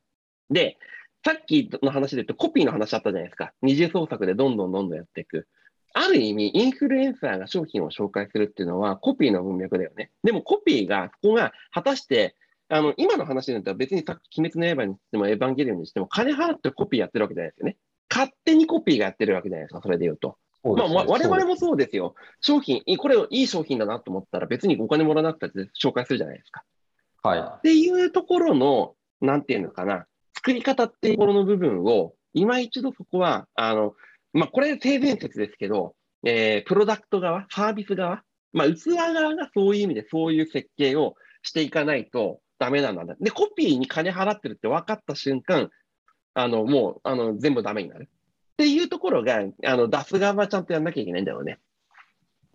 で、さっきの話で言うと、コピーの話あったじゃないですか。二次創作でどんどんどんどんやっていく。ある意味、インフルエンサーが商品を紹介するっていうのは、コピーの文脈だよね。でも、コピーが、ここが果たして、あの、今の話になったら別に鬼滅の刃にしても、エヴァンゲリオンにしても、金払ってコピーやってるわけじゃないですよね。勝手にコピーがやってるわけじゃないですか、それで言うと。まあ、我々もそうですよ。商品、これいい商品だなと思ったら別にお金もらわなくて紹介するじゃないですか。はい。っていうところの、なんていうのかな、作り方っていうところの部分を、今一度そこは、あの、まあ、これ性善説ですけど、えー、プロダクト側、サービス側、まあ、器側がそういう意味でそういう設計をしていかないとダメなんだ。で、コピーに金払ってるって分かった瞬間、あの、もう、あの、全部ダメになる。っていうところが、あの出す側はちゃんとやんなきゃいけないんだろうね。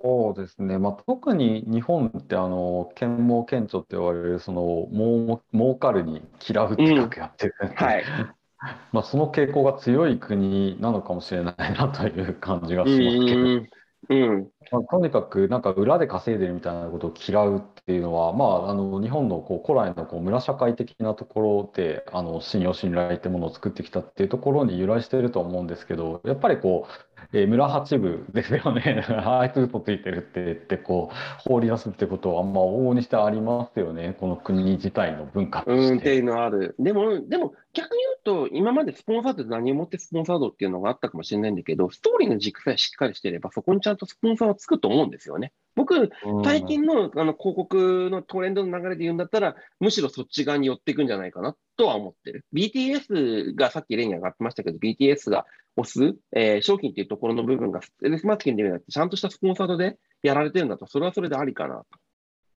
そうですね、まあ、特に日本ってあの剣網顕著って言われるその儲儲かるに嫌うって書くやってる、うん、はい [LAUGHS] まあその傾向が強い国なのかもしれないなという感じがしますけど。うん。まあ、とにかくなんか裏で稼いでるみたいなことを嫌うっていうのは、まあ、あの日本のこう古来のこう村社会的なところであの信用信頼ってものを作ってきたっていうところに由来してると思うんですけどやっぱりこうえー、村八部ですよね、[LAUGHS] あいつ嘘ついてるって言ってこう放り出すってことは、まあ、往々にしてありますよね、この国自体の文化として。うんっていうのはある。でも、でも逆に言うと、今までスポンサードって何をもってスポンサードっていうのがあったかもしれないんだけど、ストーリーの軸さえしっかりしていれば、そこにちゃんとスポンサーはつくと思うんですよね。僕、最近のあの広告のトレンドの流れで言うんだったら、むしろそっち側に寄っていくんじゃないかなとは思ってる。BTS がさっき例に上がってましたけど、BTS が押す、えー、商品っていうところの部分が、スマーケティングではなくて、ちゃんとしたスポンサードでやられてるんだと、それはそれでありかな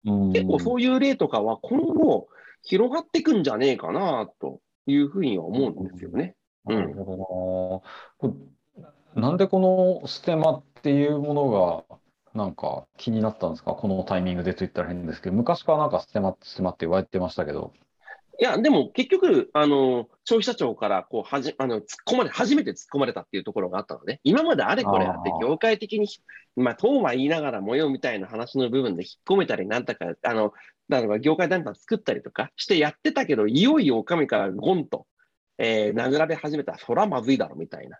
と。結構そういう例とかは今後広がっていくんじゃねえかなというふうには思うんですよね。なるほどな。なんでこのステマっていうものがなんか気になったんですか？このタイミングでと言ったら変ですけど、昔からなんかステマ、ステマって言われてましたけど。いや、でも結局、あの、消費者庁からこうはじあの突っ込まれ、初めて突っ込まれたっていうところがあったのね。今まであれこれあって、業界的に、まあ、とは言いながら模様みたいな話の部分で引っ込めたり、なんとか、あの、だから業界団体作ったりとかしてやってたけど、いよいよお上からゴンと、えー、殴られ始めたら、そらまずいだろみたいな。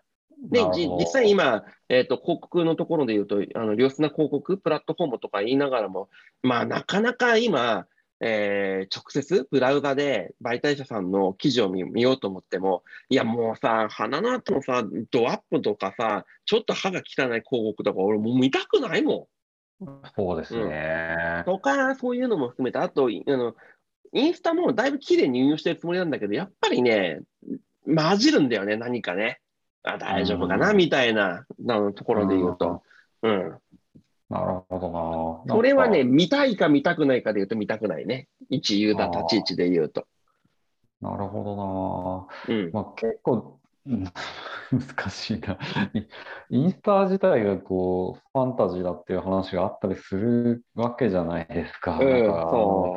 で、実際今、えっ、ー、と、広告のところで言うと、あの、良質な広告、プラットフォームとか言いながらも、まあ、なかなか今、えー、直接ブラウザで媒体者さんの記事を見ようと思っても、いやもうさ、鼻の後のさ、ドアップとかさ、ちょっと歯が汚い広告とか、俺もう見たくないもん。そうですね。うん、とか、そういうのも含めて、あと、あの、インスタもだいぶ綺麗に運用してるつもりなんだけど、やっぱりね、混じるんだよね、何かね。あ大丈夫かな、みたいななところで言うと。うん。なるほどな。それはね、見たいか見たくないかで言うと見たくないね。一ユーザー立ち位置で言うと。なるほどな。うん。まあ、結構、[LAUGHS] 難しいな。インスタ自体がこう、ファンタジーだっていう話があったりするわけじゃないですか。うん、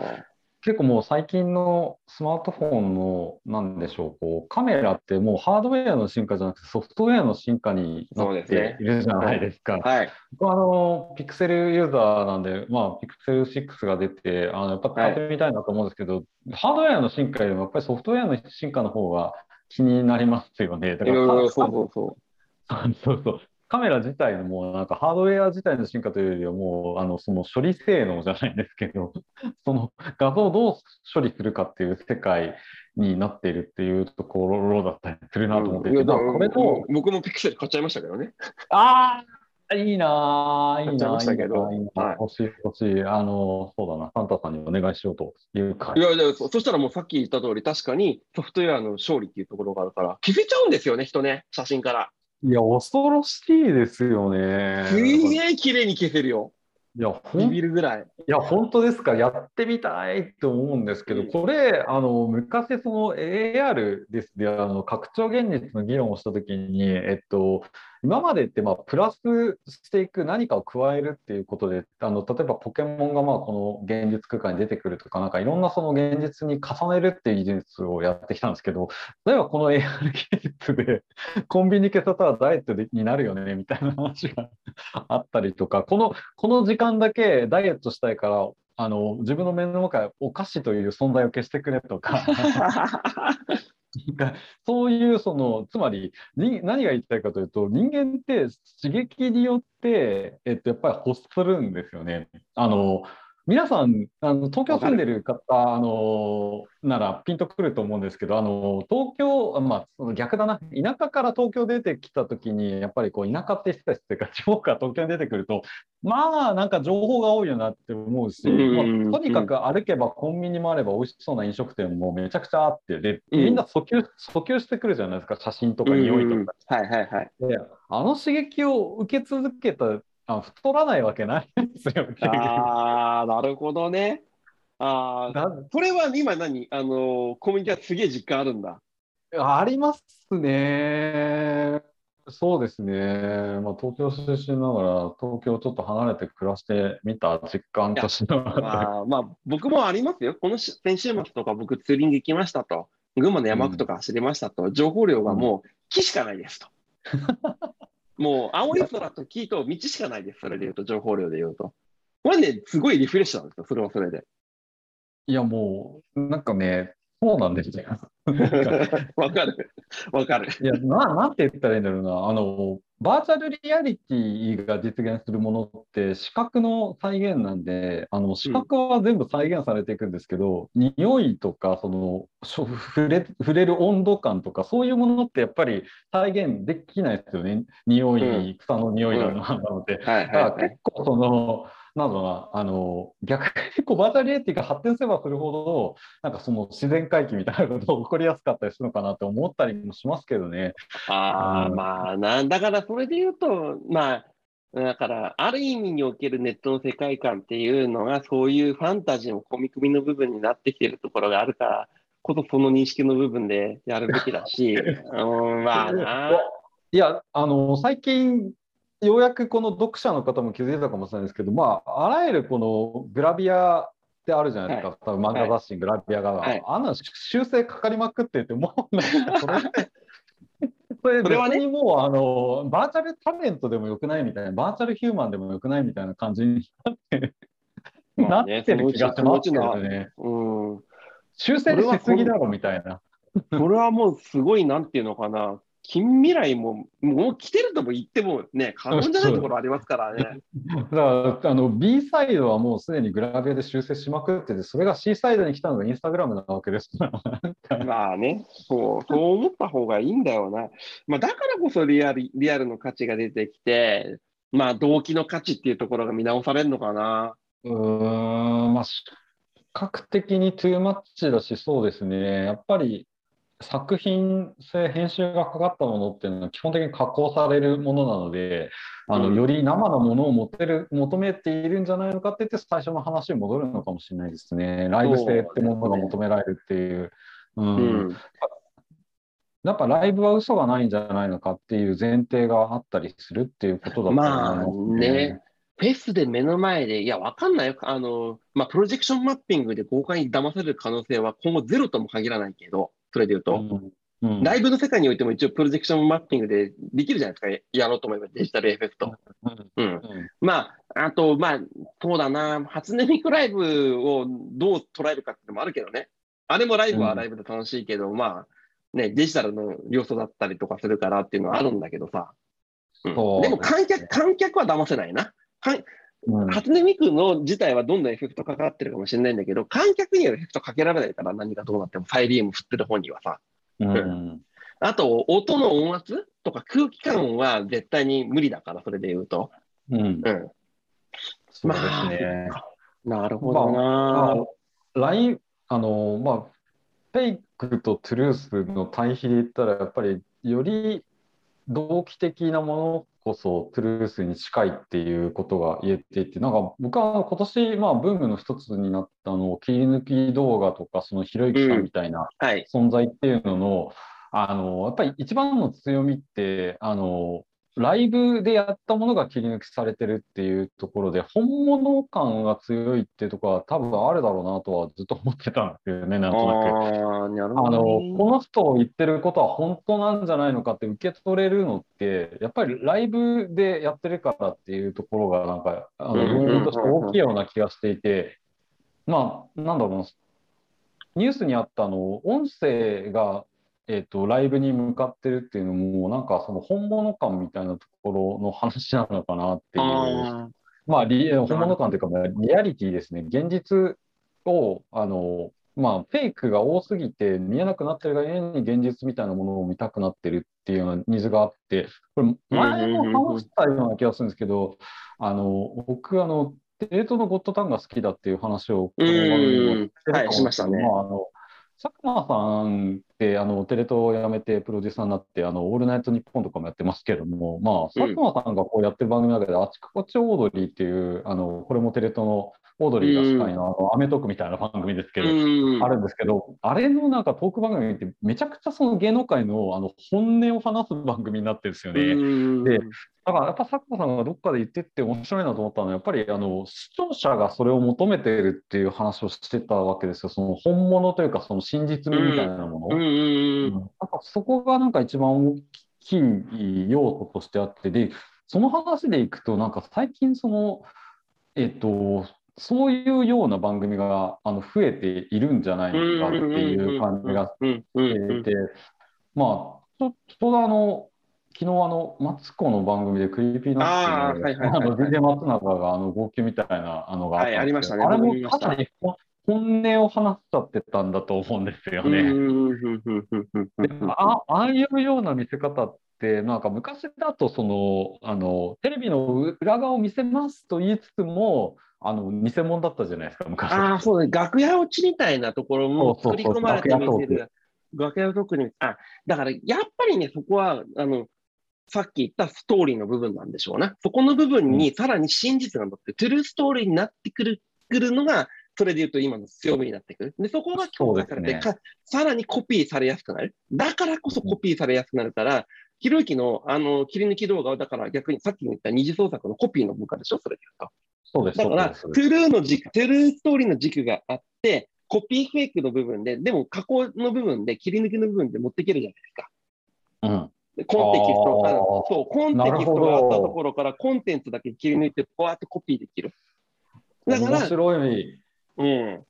結構もう最近のスマートフォンの、なんでしょう、こうカメラってもうハードウェアの進化じゃなくてソフトウェアの進化になっているじゃないですか。はい。僕はあの、ピクセルユーザーなんで、まあ、ピクセル6が出て、あのやっぱ使ってみたいなと思うんですけど、はい、ハードウェアの進化よりもやっぱりソフトウェアの進化の方が気になりますよね。だから、そうそうそう。[LAUGHS] そうそう。カメラ自体のもうなんかハードウェア自体の進化というよりはもうあのその処理性能じゃないんですけど [LAUGHS] その画像をどう処理するかっていう世界になっているっていうところだったりするなと思っていて、うん、これと僕もピクセル買っちゃいましたけどね。ああいいないいないいな、いいな、欲しい欲しい。あの、そうだな、サンタさんにお願いしようというか。いやいやそ、そしたらもうさっき言った通り、確かにソフトウェアの勝利っていうところがあるから、気づいちゃうんですよね、人ね、写真から。いや、恐ろしいですよね。すげえ綺麗に消せるよ。いや、ビビるぐらい。いや、本当ですか？やってみたいと思うんですけど、これ、あの、昔、その AR ですね、あの、拡張現実の議論をしたときに、えっと、今までってまあプラスしていく何かを加えるっていうことであの例えばポケモンがまあこの現実空間に出てくるとかなんかいろんなその現実に重ねるっていう技術をやってきたんですけど例えばこの AR 技術で [LAUGHS] コンビニ消さたらダイエットになるよねみたいな話があったりとかこのこの時間だけダイエットしたいからあの自分の目の前お菓子という存在を消してくれとか。[LAUGHS] そういうそのつまり何が言いたいかというと人間って刺激によって、えっと、やっぱり欲するんですよね。あの皆さんあの東京住んでる方あのならピンとくると思うんですけどあの東京まあ逆だな。田舎から東京出てきた時にやっぱりこう田舎って人たちっていうか地方から東京に出てくるとまあなんか情報が多いよなって思うし、まあ、とにかく歩けばコンビニもあれば美味しそうな飲食店もめちゃくちゃあってでみんな訴求訴求してくるじゃないですか。写真とか匂いとか。はいはいはい、であの刺激を受け続けたあ太らないわけないですよ。[LAUGHS] ああ、なるほどね。ああ、それは今何？あの、コミュニティはすげえ実感あるんだ。ありますね。そうですね。まあ、東京出身ながら、東京ちょっと離れて暮らしてみた実感としては。あまあ、僕もありますよ。この先週末とか僕ツーリング行きましたと。群馬の山区とか走りましたと。うん、情報量がもう木しかないですと。[LAUGHS] もう青い空と木と道しかないです、それで言うと、情報量で言うと。これね、すごいリフレッシュなんですよ、それはそれで。いや、もう、なんかね、そうなんですよ。[LAUGHS] わかる。わかる。いや、ななんて言ったらいいんだろうな。あの、バーチャルリアリティが実現するものって視覚の再現なんで、あの視覚は全部再現されていくんですけど、うん、匂いとかその触れ触れる温度感とかそういうものってやっぱり再現できないですよね。匂い、草の匂いなので。結構そのなんだろうな、あの、逆にこうバーチャルリアリティが発展すればするほど、なんかその自然回帰みたいなことが起こりやすかったりするのかなって思ったりもしますけどね。ああ、まあな、だからそれで言うと、まあ、だから、ある意味におけるネットの世界観っていうのが、そういうファンタジーの込み込みの部分になってきてるところがあるから、こそその認識の部分でやるべきだし、うん、まあな。[LAUGHS] いや、あの、最近、ようやくこの読者の方も気づいたかもしれないですけど、まあ、あらゆるこのグラビアってあるじゃないですか、はい、多分漫画雑誌、グラビアが、はい、あんな修正かかりまくってて、もうなんかそれ。それ別にもう、あのバーチャルタレントでもよくないみたいな、バーチャルヒューマンでもよくないみたいな感じになってなってる気がしますけどね。うん、修正しすぎだろみたいな。それはもうすごい、なんていうのかな、近未来も、もう来てるとも言ってもね、過言じゃないところありますからね。だからあの B サイドはもうすでにグラビアで修正しまくってて、それが C サイドに来たのがインスタグラムなわけですから。まあね、そう、そう思った方がいいんだよな。まあ、だからこそリアルリアルの価値が出てきて、まあ動機の価値っていうところが見直されるのかな。うーん、まあ、比較的にトゥーマッチだし、そうですね。やっぱり作品性、編集がかかったものっていうのは基本的に加工されるものなので、あのより生のものを持てる求めているんじゃないのかって言って最初の話に戻るのかもしれないですね。ライブ性ってものが求められるっていう。う、ね、ん、うんやっぱライブは嘘がないんじゃないのかっていう前提があったりするっていうことだと思いね。まあね。フェスで目の前で、いや、わかんないよ。あの、まあ、プロジェクションマッピングで豪快に騙される可能性は今後ゼロとも限らないけど、それで言うと、うんうんライブの世界においても一応プロジェクションマッピングでできるじゃないですか。やろうと思えばデジタルエフェクト。うん。うんまあ、あと、まあ、そうだな、初音ミクライブをどう捉えるかってのもあるけどね。あれもライブはライブで楽しいけど、まあ、ね、デジタルの要素だったりとかするからっていうのはあるんだけどさ。でも観客、観客は騙せないな。初音ミクの自体はどんなエフェクトかかってるかもしれないんだけど、観客にはエフェクトかけられないから何がどうなってもサイリウム振ってる方にはさ。うん [LAUGHS] あと、音の音圧とか空気感は絶対に無理だから、それで言うと。うんうん。そうですね。なるほどな、まあ、あの、まあ、フェイクとトゥルースの対比で言ったら、やっぱりより同期的なものこそトゥルースに近いっていうことが言えていて、なんか僕は今年、まあ、ブームの一つになったあの切り抜き動画とか、そのひろゆきさんみたいなはい。存在っていうのの、あの、やっぱり一番の強みって、あの、ライブでやったものが切り抜きされてるっていうところで、本物感が強いっていうところは多分あるだろうなとはずっと思ってたんですよね、なんとなく。あの。この人言ってることは本当なんじゃないのかって受け取れるのって、やっぱりライブでやってるからっていうところが、なんか、あの、として大きいような気がしていて、まあ、なんだろうな、ニュースにあったあの、音声が、えっと、ライブに向かってるっていうのも、なんかその本物感みたいなところの話なのかなっていう。あまあ、リ本物感というか、まあリアリティですね。現実を、あの、まあ、フェイクが多すぎて見えなくなってるがゆえに現実みたいなものを見たくなってるっていうようなニーズがあって、これ前も話したような気がするんですけど、あの、僕、あの、テレ東のゴッドタンが好きだっていう話を、うん。はいしましたね。まあ、あの、佐久間さんって、あの、テレ東を辞めてプロデューサーになって、あの、オールナイトニッポンとかもやってますけども、まあ、佐久間さんがこうやってる番組の中で、あちこちオードリーっていう、あの、これもテレ東のオードリーが司会の、あの、アメトークみたいな番組ですけど、うん。あるんですけど、あれのなんかトーク番組ってめちゃくちゃその芸能界のあの本音を話す番組になってるんですよね。うんでだからやっぱ佐久間さんがどっかで言ってって面白いなと思ったのは、やっぱりあの視聴者がそれを求めているっていう話をしてたわけですよ。その本物というかその真実味みたいなもの。なんかそこがなんか一番大きい要素としてあって、で、その話でいくと、なんか最近その、えっと、そういうような番組があの増えているんじゃないうん。かっていう感じがしていて、まあ、ちょちょうどあの、昨日あの、マツコの番組で Creepy Nuts の DJ 松永があの号泣みたいなあのがあったんですけどはいありましたねあれもかなり本音を話しちゃってたんだと思うんですよね。あああいうような見せ方って、なんか昔だとそのあのテレビの裏側を見せますと言いつつも、あの偽物だったじゃないですか、昔。ああ、そうね。楽屋落ちみたいなところも作り込まれて見せる。楽屋トークに、あ、だからやっぱりね、そこは、あの、さっき言ったストーリーの部分なんでしょうな。そこの部分にさらに真実が乗って、 true story になってくる、くるのが、それで言うと今の強みになってくる。で、そこが強化されて、そうですかさらにコピーされやすくなる。だからこそコピーされやすくなるから、ひろゆきのあの切り抜き動画は、だから逆にさっきも言った二次創作のコピーの部分でしょ、それで言うと。そうです、だから。トゥルーの軸、 true story の軸があって、コピーフェイクの部分で、でも加工の部分で、切り抜きの部分で持っていけるじゃないですか。うんでコンテキストから、あーそう、コンテキストがあったところから、コンテンツだけ切り抜いて、こうやってコピーできる。だから、面白い、うん。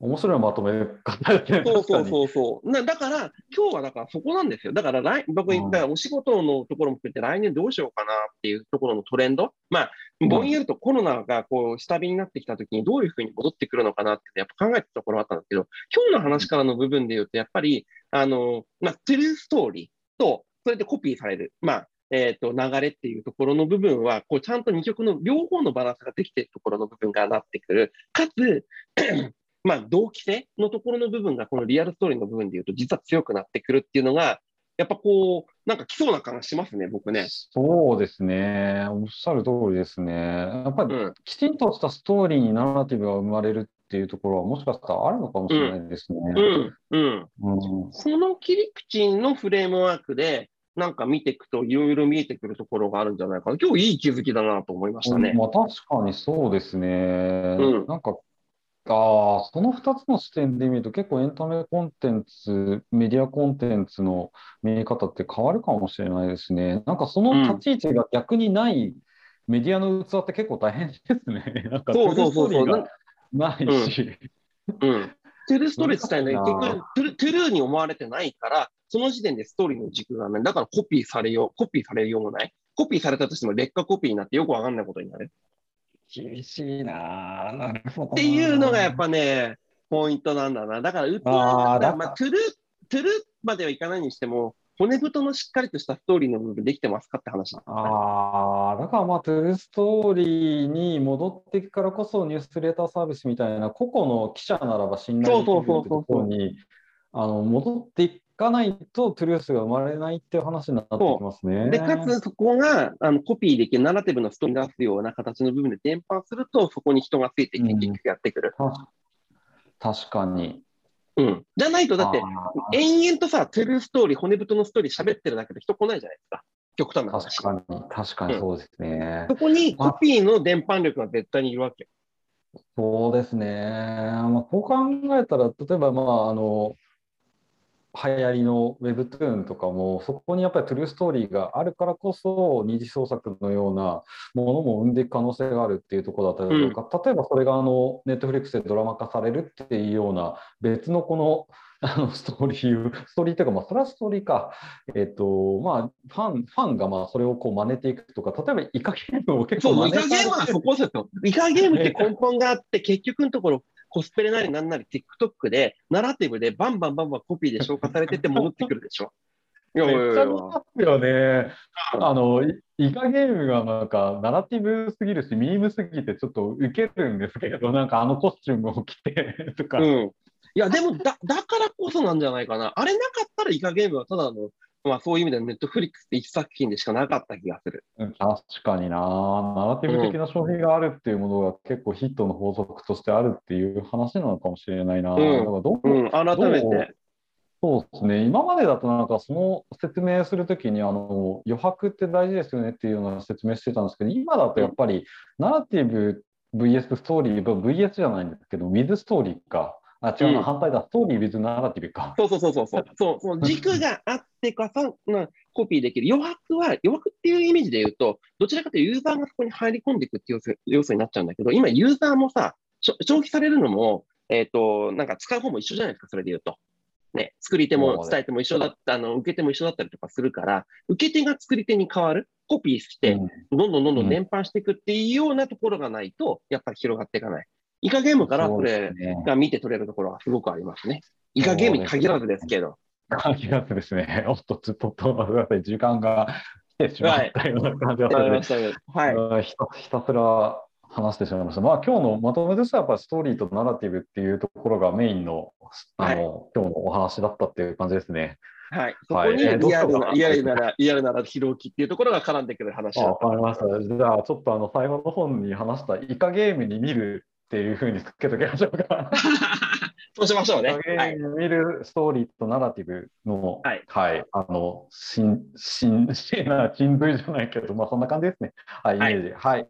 面白いまとめ方ですね。そうそうそうそう。なだから、今日はだからそこなんですよ。だから来、僕、お仕事のところも含めて来年どうしようかなっていうところのトレンド。まあ、ぼんやりとコロナがこう下火になってきたときにどういうふうに戻ってくるのかなってやっぱ考えてたところはあったんですけど、今日の話からの部分で言うと、やっぱり、あの、まあ、トゥルーストーリーと、それでコピーされる。まあ、えっ、と、流れっていうところの部分は、こう、ちゃんと二曲の両方のバランスができているところの部分がなってくる。かつ、[CLEARS THROAT] まあ、同期性のところの部分が、このリアルストーリーの部分で言うと、実は強くなってくるっていうのが、やっぱこう、なんか来そうな感じしますね、僕ね。そうですね。おっしゃる通りですね。やっぱりうん。きちんとしたストーリーにナラティブが生まれるっていうところはもしかしたらあるのかもしれないですね。うん。うん。うんその切り口のフレームワークで、なんか見ていくといろいろ見えてくるところがあるんじゃないかな。今日いい気づきだなと思いましたね。まあ、確かにそうですね。うんなんか、ああ、その2つの視点で見ると、結構エンタメコンテンツ、メディアコンテンツの見え方って変わるかもしれないですね。なんかその立ち位置が逆にないメディアの器って結構大変ですね。[LAUGHS] なんかそうそうそうそうないし。うん。[LAUGHS] true story 自体ね、結局トゥル、 true に思われてないから、その時点でストーリーの軸がない。だからコピーされよう、コピーされようもない。コピーされたとしても劣化コピーになってよくわかんないことになる。厳しいな。なるほどな。っていうのがやっぱね、ポイントなんだな。だから、ウッドあーだまあ、 true、true まではいかないにしても、骨太のしっかりとしたストーリーの部分できてますかって話だねああ、だからまあ、 true story に戻っていくからこそ、ニュースレーターサービスみたいな、個々の記者ならば信頼できるところにあの戻っていかないと、トゥルースが生まれないっていう話になってきますね。で、かつそこがあのコピーできるナラティブのストーリーに出すような形の部分で伝播すると、そこに人がついてきて結局やってくる。た確かに。うん。じゃないと、だって、あ延々とさ、トゥルーストーリー、骨太のストーリー喋ってるだけで人来ないじゃないですか。極端なー話。確かに、確かにそうですね。そこにコピーの伝播力が絶対にいるわけ。そうですね。まあ、こう考えたら、例えば、まあ、あの、流行りの Webtoon とかも、そこにやっぱりトゥルーストーリーがあるからこそ、二次創作のようなものも生んでいく可能性があるっていうところだったりとか、例えばそれがあの、ネットフリックスでドラマ化されるっていうような、別のこの、あのストーリー、ストーリーというか、まあ、それはストーリーか、えっと、まあ、ファン、ファンがまあそれをこう真似ていくとか、例えばイカゲームを結そう、構真似イカゲームはそこですよ。イカゲームって根本があって、結局のところ、コスプレなりなんなり TikTok で、ナラティブでバンバンバンバンコピーで消化されてって戻ってくるでしょ。[LAUGHS] いやいやいめっやちゃ見ますよね。あの、イイカゲームがなんか、ナラティブすぎるし、ミームすぎてちょっとウケるんですけど、なんかあのコスチュームを着てとか。うん。いや、でもだ、だからこそなんじゃないかな。あれなかったらイカゲームはただの、まあそういう意味ではネットフリックスって一作品でしかなかった気がする。うん確かにな。ナラティブ的な消費があるっていうものが結構ヒットの法則としてあるっていう話なのかもしれないな。んだからどううん、改めて。そうですね、今までだとなんかその説明するときにあの余白って大事ですよねっていうような説明してたんですけど、今だとやっぱりナラティブ VS ストーリー、VS じゃないんですけど、with ストーリーか。あ、違うな、うん反対だ、ストーリー with ナラティブか。そうそうそうそう [LAUGHS] そう。そう、その軸があってかさ、まあ、コピーできる。余白は、余白っていうイメージで言うと、どちらかというとユーザーがそこに入り込んでいくっていう要素要素になっちゃうんだけど、今ユーザーもさ、消費されるのも、えっ、と、なんか使う方も一緒じゃないですか、それで言うと。ね、作り手も伝え手も一緒だった、あの、受け手も一緒だったりとかするから、受け手が作り手に変わる、コピーして、うんどんどんどんどうんん伝播していくっていうようなところがないと、やっぱり広がっていかない。イカゲームからそそうれ。が見て取れるところはすごくありますね。イカゲームに限らずですけど。気がするですね。お [LAUGHS] っと、ちょっと、時間が来てしまったような感じがするので。はい。う [LAUGHS] んひたひたすら話してしまいました。まあ、今日のまとめとしては、やっぱりストーリーとナラティブっていうところがメインのあの、今日のお話だったっていう感じですね。はい。そはいこにリアルな、リアルなら、リアルなら広きっていうところが絡んでくる話あだわかりました。じゃあ、ちょっとあの最後の本に話したイカゲームに見るっていうふうにつけときましょうか。[LAUGHS] そうしましょうね。[LAUGHS] 見るストーリーとナラティブの、はいあの、しん、しん、しんな、真髄じゃないけど、まあそんな感じですね。はい、イメはいージ。はい。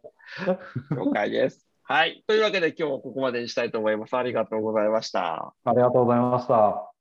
了解です。はい。というわけで今日はここまでにしたいと思います。ありがとうございました。ありがとうございました。